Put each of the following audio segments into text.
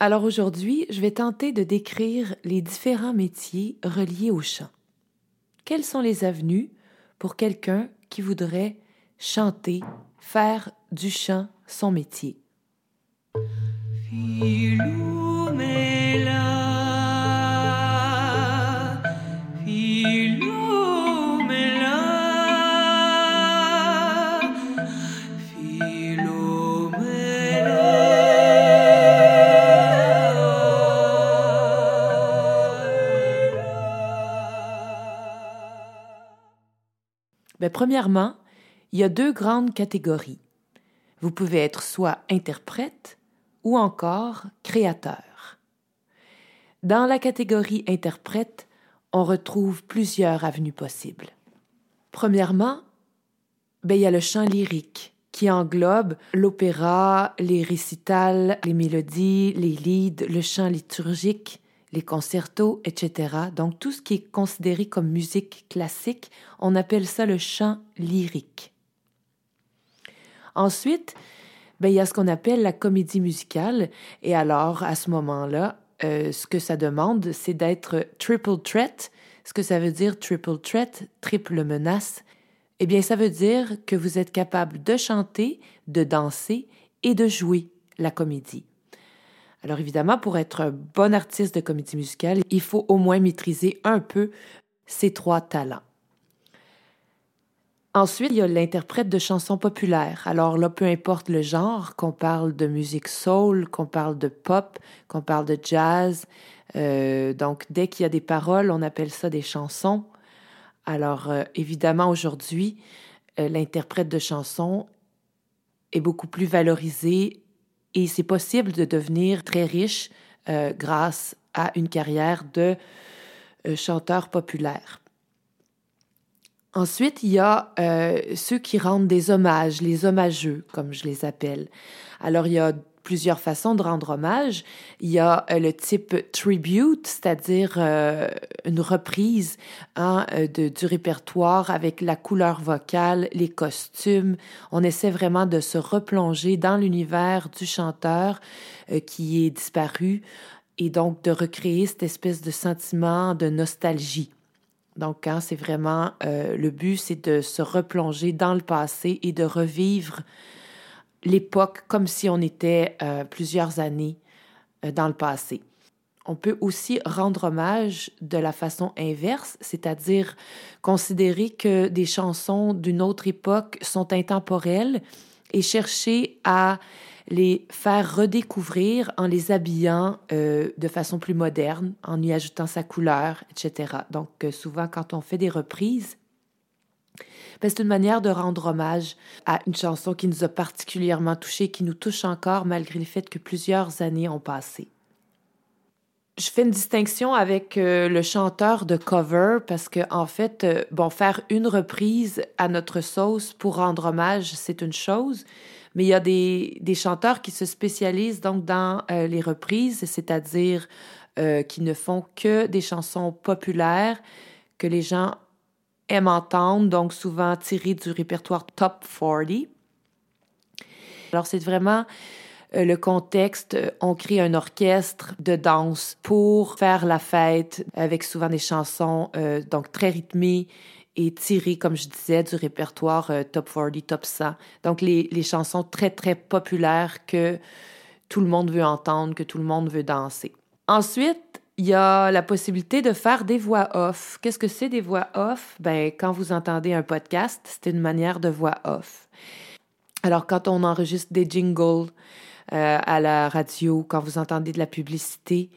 Alors aujourd'hui, je vais tenter de décrire les différents métiers reliés au chant. Quelles sont les avenues pour quelqu'un qui voudrait chanter, faire du chant son métier? Ben, premièrement, il y a deux grandes catégories. Vous pouvez être soit interprète ou encore créateur. Dans la catégorie interprète, on retrouve plusieurs avenues possibles. Premièrement, ben, il y a le chant lyrique qui englobe l'opéra, les récitals, les mélodies, les lieds, le chant liturgique, les concertos, etc. Donc tout ce qui est considéré comme musique classique, on appelle ça le chant lyrique. Ensuite, ben, il y a ce qu'on appelle la comédie musicale. Et alors, à ce moment-là, euh, ce que ça demande, c'est d'être triple threat. Ce que ça veut dire triple threat, triple menace, eh bien, ça veut dire que vous êtes capable de chanter, de danser et de jouer la comédie. Alors évidemment, pour être un bon artiste de comédie musicale, il faut au moins maîtriser un peu ces trois talents. Ensuite, il y a l'interprète de chansons populaires. Alors là, peu importe le genre, qu'on parle de musique soul, qu'on parle de pop, qu'on parle de jazz. Euh, donc, dès qu'il y a des paroles, on appelle ça des chansons. Alors, euh, évidemment, aujourd'hui, euh, l'interprète de chansons est beaucoup plus valorisé et c'est possible de devenir très riche euh, grâce à une carrière de euh, chanteur populaire. Ensuite, il y a euh, ceux qui rendent des hommages, les hommageux, comme je les appelle. Alors, il y a plusieurs façons de rendre hommage. Il y a euh, le type tribute, c'est-à-dire euh, une reprise hein, euh, du répertoire avec la couleur vocale, les costumes. On essaie vraiment de se replonger dans l'univers du chanteur qui est disparu et donc de recréer cette espèce de sentiment de nostalgie. Donc, hein, c'est vraiment le but, c'est de se replonger dans le passé et de revivre l'époque comme si on était euh, plusieurs années euh, dans le passé. On peut aussi rendre hommage de la façon inverse, c'est-à-dire considérer que des chansons d'une autre époque sont intemporelles et chercher à les faire redécouvrir en les habillant euh, de façon plus moderne, en y ajoutant sa couleur, etc. Donc souvent quand on fait des reprises, c'est une manière de rendre hommage à une chanson qui nous a particulièrement touchés, qui nous touche encore malgré le fait que plusieurs années ont passé. Je fais une distinction avec euh, le chanteur de cover parce que en fait, euh, bon, faire une reprise à notre sauce pour rendre hommage, c'est une chose, mais il y a des, des chanteurs qui se spécialisent donc dans euh, les reprises, c'est-à-dire qui ne font que des chansons populaires que les gens aiment entendre, donc souvent tiré du répertoire Top 40. Alors c'est vraiment euh, le contexte, on crée un orchestre de danse pour faire la fête avec souvent des chansons euh, donc très rythmées et tirées, comme je disais, du répertoire euh, Top 40, Top 100. Donc les, les chansons très, très populaires que tout le monde veut entendre, que tout le monde veut danser. Ensuite, il y a la possibilité de faire des voix off. Qu'est-ce que c'est des voix off? Ben, quand vous entendez un podcast, c'est une manière de voix off. Alors, quand on enregistre des jingles euh, à la radio, quand vous entendez de la publicité,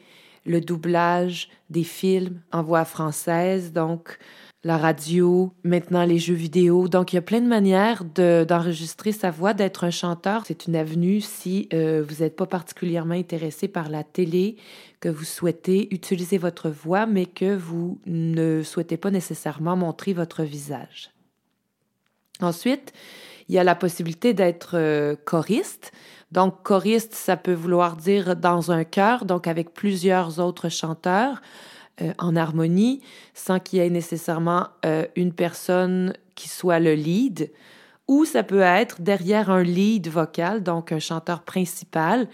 le doublage des films en voix française, donc la radio, maintenant les jeux vidéo. Donc, il y a plein de manières d'enregistrer sa voix, d'être un chanteur. C'est une avenue si euh, vous n'êtes pas particulièrement intéressé par la télé, que vous souhaitez utiliser votre voix, mais que vous ne souhaitez pas nécessairement montrer votre visage. Ensuite, il y a la possibilité d'être euh, choriste. Donc, choriste, ça peut vouloir dire dans un chœur, donc avec plusieurs autres chanteurs. Euh, en harmonie sans qu'il y ait nécessairement euh, une personne qui soit le lead, ou ça peut être derrière un lead vocal, donc un chanteur principal,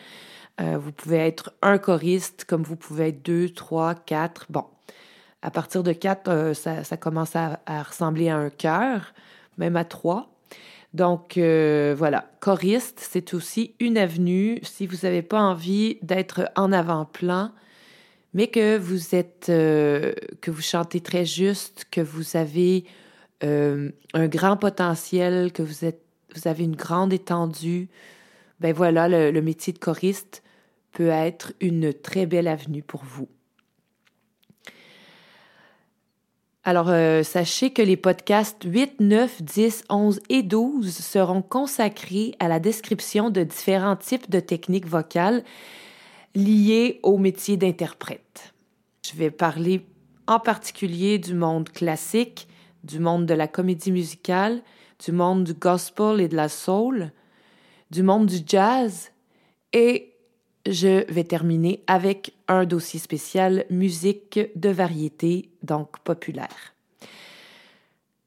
vous pouvez être un choriste, comme vous pouvez être deux, trois, quatre. Bon, à partir de quatre, ça, commence à, ressembler à un chœur, même à trois. Donc euh, voilà, choriste, c'est aussi une avenue. Si vous n'avez pas envie d'être en avant-plan, mais que vous êtes, que vous chantez très juste, que vous avez un grand potentiel, que vous êtes, vous avez une grande étendue, ben voilà, le métier de choriste peut être une très belle avenue pour vous. Alors, euh, sachez que les podcasts 8, 9, 10, 11 et 12 seront consacrés à la description de différents types de techniques vocales liées au métier d'interprète. Je vais parler en particulier du monde classique, du monde de la comédie musicale, du monde du gospel et de la soul, du monde du jazz et je vais terminer avec un dossier spécial musique de variété, donc populaire.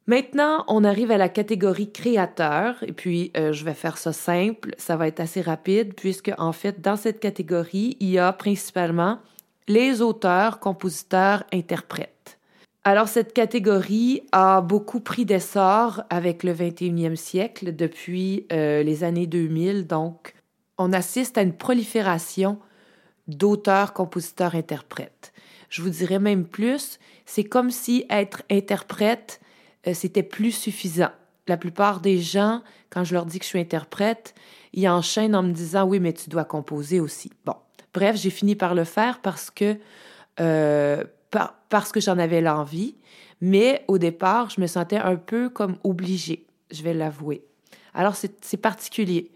Maintenant, on arrive à la catégorie créateur, et puis euh, je vais faire ça simple, ça va être assez rapide, puisque en fait, dans cette catégorie, il y a principalement les auteurs, compositeurs, interprètes. Alors, cette catégorie a beaucoup pris d'essor avec le 21e siècle, depuis euh, les années 2000, donc on assiste à une prolifération d'auteurs, compositeurs, interprètes. Je vous dirais même plus, c'est comme si être interprète, euh, c'était plus suffisant. La plupart des gens, quand je leur dis que je suis interprète, ils enchaînent en me disant oui, mais tu dois composer aussi. Bon, bref, j'ai fini par le faire parce que euh, parce que j'en avais l'envie, mais au départ, je me sentais un peu comme obligée, je vais l'avouer. Alors c'est particulier.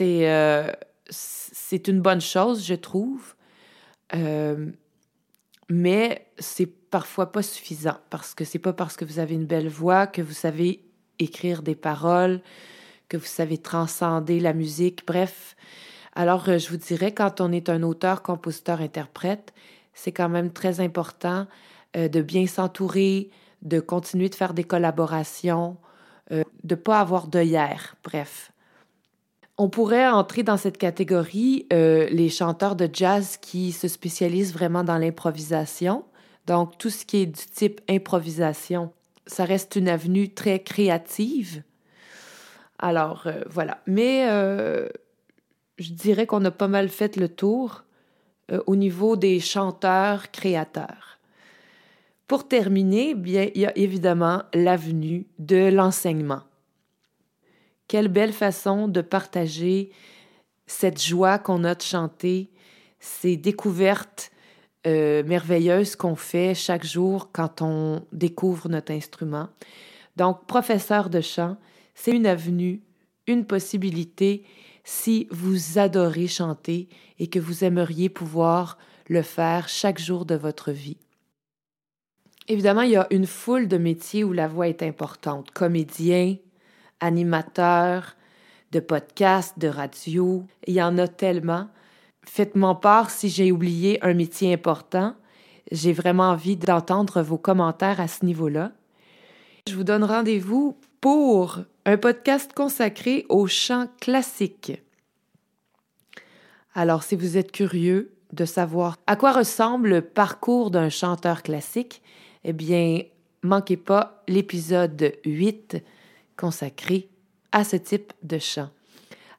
Euh, c'est une bonne chose, je trouve. Euh, mais c'est parfois pas suffisant parce que c'est pas parce que vous avez une belle voix que vous savez écrire des paroles, que vous savez transcender la musique. Bref, alors euh, je vous dirais quand on est un auteur, compositeur, interprète, c'est quand même très important de bien s'entourer, de continuer de faire des collaborations, de ne pas avoir d'œillère. Bref, on pourrait entrer dans cette catégorie euh, les chanteurs de jazz qui se spécialisent vraiment dans l'improvisation. Donc, tout ce qui est du type improvisation, ça reste une avenue très créative. Alors, euh, voilà. Mais euh, je dirais qu'on a pas mal fait le tour au niveau des chanteurs créateurs. Pour terminer, bien, il y a évidemment l'avenue de l'enseignement. Quelle belle façon de partager cette joie qu'on a de chanter, ces découvertes euh, merveilleuses qu'on fait chaque jour quand on découvre notre instrument. Donc, professeur de chant, c'est une avenue, une possibilité si vous adorez chanter et que vous aimeriez pouvoir le faire chaque jour de votre vie. Évidemment, il y a une foule de métiers où la voix est importante. Comédien, animateurs de podcasts, de radio. Il y en a tellement. Faites-moi part si j'ai oublié un métier important. J'ai vraiment envie d'entendre vos commentaires à ce niveau-là. Je vous donne rendez-vous pour un podcast consacré au chant classique. Alors, si vous êtes curieux de savoir à quoi ressemble le parcours d'un chanteur classique, eh bien, manquez pas l'épisode 8 consacré à ce type de chant.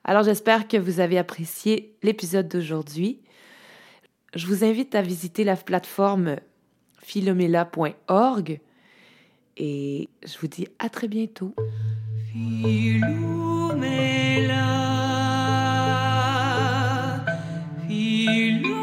Alors j'espère que vous avez apprécié l'épisode d'aujourd'hui. Je vous invite à visiter la plateforme philomela.org et je vous dis à très bientôt. Philomela, Philomela.